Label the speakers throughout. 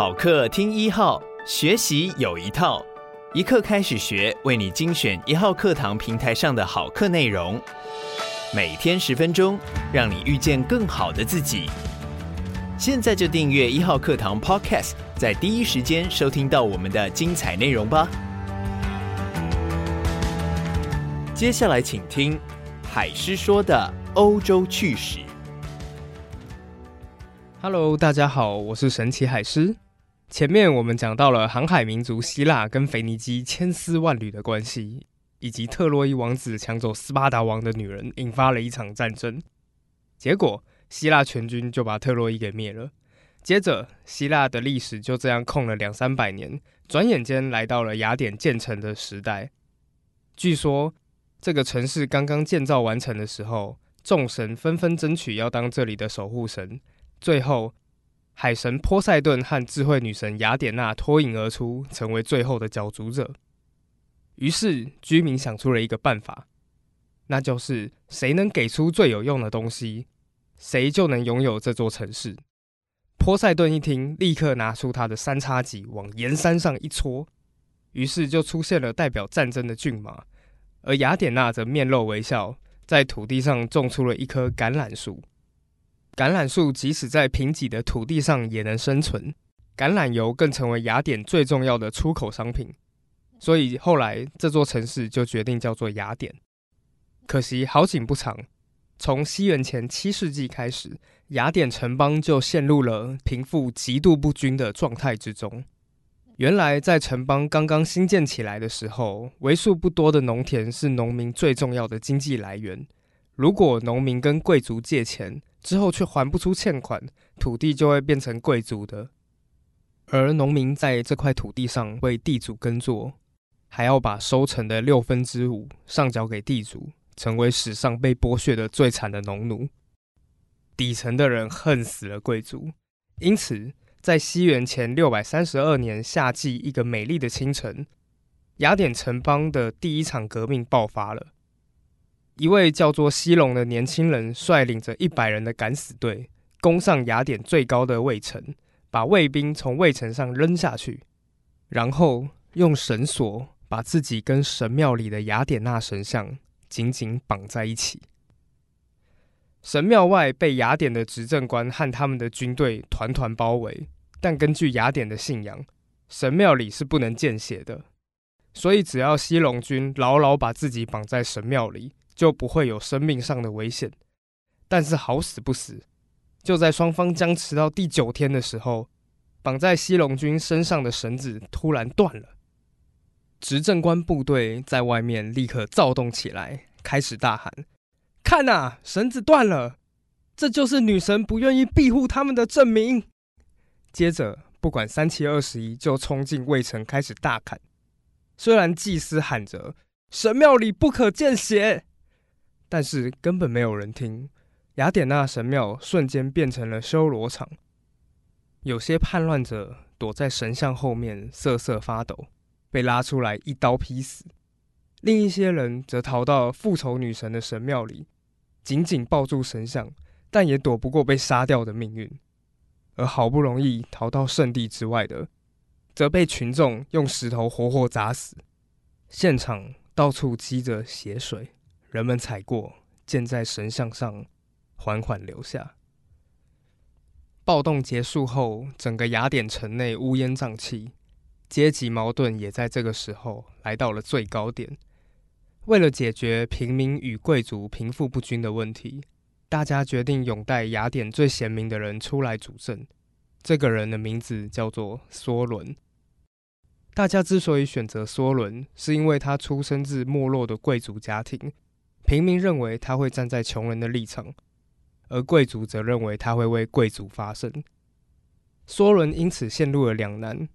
Speaker 1: 好课听一号，学习有一套，一课开始学，为你精选一号课堂平台上的好课内容，每天十分钟，让你遇见更好的自己。现在就订阅一号课堂 Podcast，在第一时间收听到我们的精彩内容吧。接下来请听海狮说的欧洲趣史。
Speaker 2: Hello，大家好，我是神奇海狮。前面我们讲到了航海民族希腊跟腓尼基千丝万缕的关系，以及特洛伊王子抢走斯巴达王的女人，引发了一场战争。结果希腊全军就把特洛伊给灭了。接着希腊的历史就这样空了两三百年，转眼间来到了雅典建成的时代。据说。这个城市刚刚建造完成的时候，众神纷纷争取要当这里的守护神。最后，海神波塞顿和智慧女神雅典娜脱颖而出，成为最后的角逐者。于是，居民想出了一个办法，那就是谁能给出最有用的东西，谁就能拥有这座城市。波塞顿一听，立刻拿出他的三叉戟往岩山上一戳，于是就出现了代表战争的骏马。而雅典娜则面露微笑，在土地上种出了一棵橄榄树。橄榄树即使在贫瘠的土地上也能生存，橄榄油更成为雅典最重要的出口商品。所以后来这座城市就决定叫做雅典。可惜好景不长，从西元前七世纪开始，雅典城邦就陷入了贫富极度不均的状态之中。原来，在城邦刚刚兴建起来的时候，为数不多的农田是农民最重要的经济来源。如果农民跟贵族借钱之后却还不出欠款，土地就会变成贵族的。而农民在这块土地上为地主耕作，还要把收成的六分之五上缴给地主，成为史上被剥削的最惨的农奴。底层的人恨死了贵族，因此。在西元前六百三十二年夏季一个美丽的清晨，雅典城邦的第一场革命爆发了。一位叫做西隆的年轻人率领着一百人的敢死队，攻上雅典最高的卫城，把卫兵从卫城上扔下去，然后用绳索把自己跟神庙里的雅典娜神像紧紧绑在一起。神庙外被雅典的执政官和他们的军队团团包围，但根据雅典的信仰，神庙里是不能见血的，所以只要西隆军牢牢把自己绑在神庙里，就不会有生命上的危险。但是好死不死，就在双方僵持到第九天的时候，绑在西龙军身上的绳子突然断了，执政官部队在外面立刻躁动起来，开始大喊。看呐、啊，绳子断了，这就是女神不愿意庇护他们的证明。接着，不管三七二十一，就冲进卫城开始大砍。虽然祭司喊着“神庙里不可见血”，但是根本没有人听。雅典娜神庙瞬间变成了修罗场，有些叛乱者躲在神像后面瑟瑟发抖，被拉出来一刀劈死。另一些人则逃到复仇女神的神庙里，紧紧抱住神像，但也躲不过被杀掉的命运。而好不容易逃到圣地之外的，则被群众用石头活活砸死。现场到处积着血水，人们踩过，溅在神像上，缓缓流下。暴动结束后，整个雅典城内乌烟瘴气，阶级矛盾也在这个时候来到了最高点。为了解决平民与贵族贫富不均的问题，大家决定拥戴雅典最贤明的人出来主政。这个人的名字叫做梭伦。大家之所以选择梭伦，是因为他出生自没落的贵族家庭，平民认为他会站在穷人的立场，而贵族则认为他会为贵族发声。梭伦因此陷入了两难。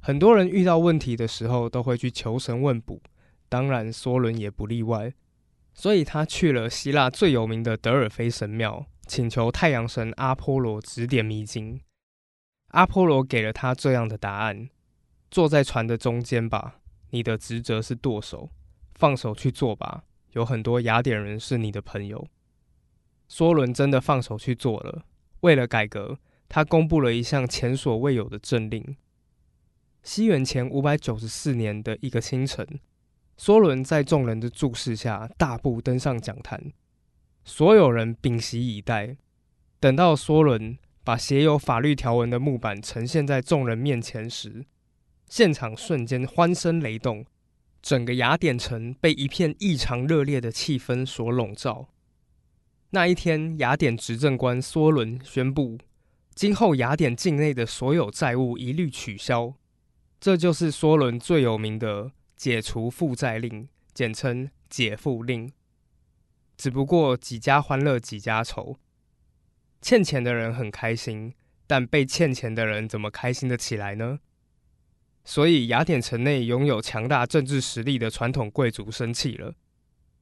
Speaker 2: 很多人遇到问题的时候，都会去求神问卜。当然，梭伦也不例外，所以他去了希腊最有名的德尔菲神庙，请求太阳神阿波罗指点迷津。阿波罗给了他这样的答案：坐在船的中间吧，你的职责是舵手，放手去做吧，有很多雅典人是你的朋友。梭伦真的放手去做了，为了改革，他公布了一项前所未有的政令。西元前五百九十四年的一个清晨，梭伦在众人的注视下大步登上讲坛，所有人屏息以待。等到梭伦把写有法律条文的木板呈现在众人面前时，现场瞬间欢声雷动，整个雅典城被一片异常热烈的气氛所笼罩。那一天，雅典执政官梭伦宣布，今后雅典境内的所有债务一律取消。这就是梭伦最有名的解除负债令，简称解负令。只不过几家欢乐几家愁，欠钱的人很开心，但被欠钱的人怎么开心得起来呢？所以，雅典城内拥有强大政治实力的传统贵族生气了。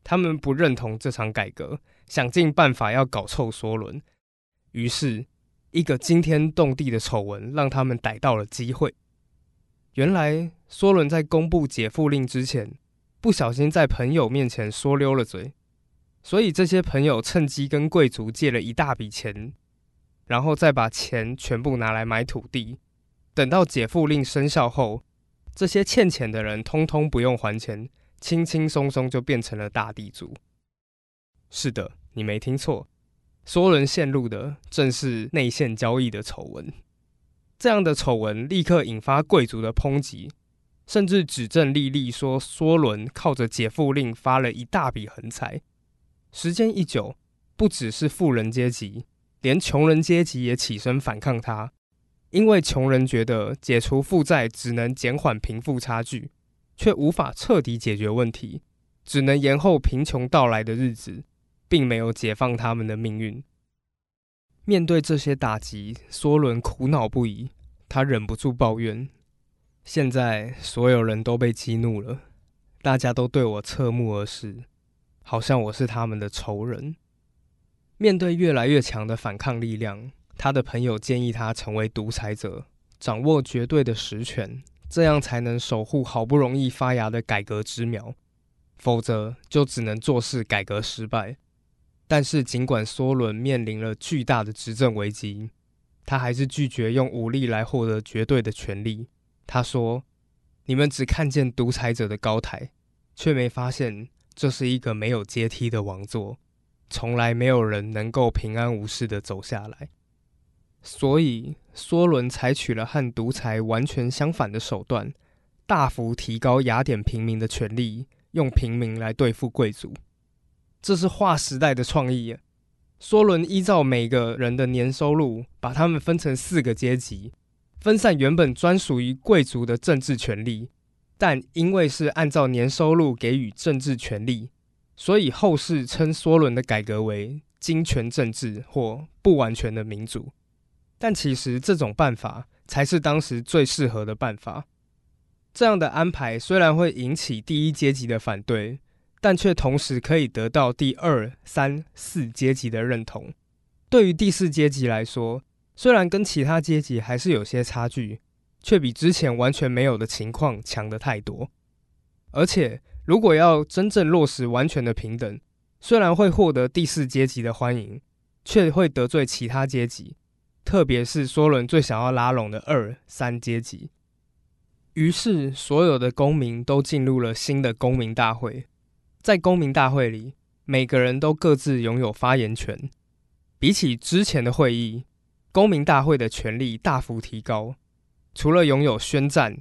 Speaker 2: 他们不认同这场改革，想尽办法要搞臭梭伦。于是，一个惊天动地的丑闻让他们逮到了机会。原来，梭伦在公布解负令之前，不小心在朋友面前说溜了嘴，所以这些朋友趁机跟贵族借了一大笔钱，然后再把钱全部拿来买土地。等到解负令生效后，这些欠钱的人通通不用还钱，轻轻松松就变成了大地主。是的，你没听错，梭伦陷入的正是内线交易的丑闻。这样的丑闻立刻引发贵族的抨击，甚至指证莉莉说梭伦靠着解负令发了一大笔横财。时间一久，不只是富人阶级，连穷人阶级也起身反抗他。因为穷人觉得解除负债只能减缓贫富差距，却无法彻底解决问题，只能延后贫穷到来的日子，并没有解放他们的命运。面对这些打击，梭伦苦恼不已，他忍不住抱怨：“现在所有人都被激怒了，大家都对我侧目而视，好像我是他们的仇人。”面对越来越强的反抗力量，他的朋友建议他成为独裁者，掌握绝对的实权，这样才能守护好不容易发芽的改革之苗。否则，就只能坐视改革失败。但是，尽管梭伦面临了巨大的执政危机，他还是拒绝用武力来获得绝对的权力。他说：“你们只看见独裁者的高台，却没发现这是一个没有阶梯的王座，从来没有人能够平安无事地走下来。”所以，梭伦采取了和独裁完全相反的手段，大幅提高雅典平民的权利，用平民来对付贵族。这是划时代的创意。梭伦依照每个人的年收入，把他们分成四个阶级，分散原本专属于贵族的政治权利。但因为是按照年收入给予政治权利，所以后世称梭伦的改革为金权政治或不完全的民主。但其实这种办法才是当时最适合的办法。这样的安排虽然会引起第一阶级的反对，但却同时可以得到第二、三、四阶级的认同。对于第四阶级来说，虽然跟其他阶级还是有些差距，却比之前完全没有的情况强得太多。而且，如果要真正落实完全的平等，虽然会获得第四阶级的欢迎，却会得罪其他阶级。特别是梭伦最想要拉拢的二三阶级，于是所有的公民都进入了新的公民大会。在公民大会里，每个人都各自拥有发言权。比起之前的会议，公民大会的权力大幅提高。除了拥有宣战、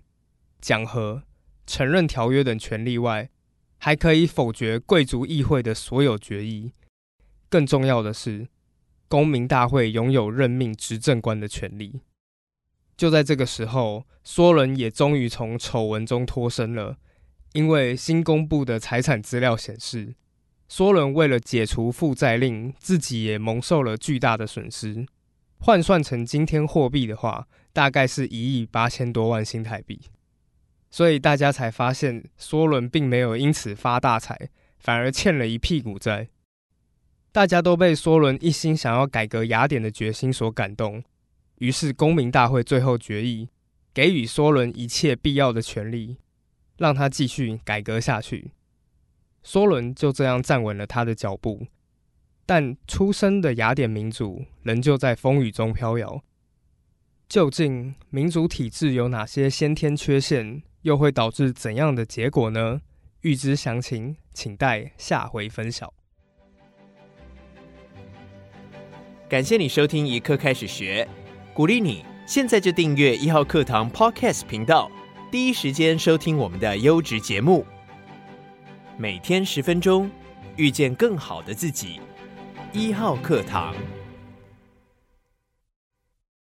Speaker 2: 讲和、承认条约等权利外，还可以否决贵族议会的所有决议。更重要的是，公民大会拥有任命执政官的权利。就在这个时候，梭伦也终于从丑闻中脱身了，因为新公布的财产资料显示，梭伦为了解除负债令，自己也蒙受了巨大的损失。换算成今天货币的话，大概是一亿八千多万新台币。所以大家才发现，梭伦并没有因此发大财，反而欠了一屁股债。大家都被梭伦一心想要改革雅典的决心所感动，于是公民大会最后决议给予梭伦一切必要的权利，让他继续改革下去。梭伦就这样站稳了他的脚步，但初生的雅典民主仍旧在风雨中飘摇。究竟民主体制有哪些先天缺陷，又会导致怎样的结果呢？欲知详情，请待下回分晓。
Speaker 1: 感谢你收听一课开始学，鼓励你现在就订阅一号课堂 Podcast 频道，第一时间收听我们的优质节目。每天十分钟，遇见更好的自己。一号课堂。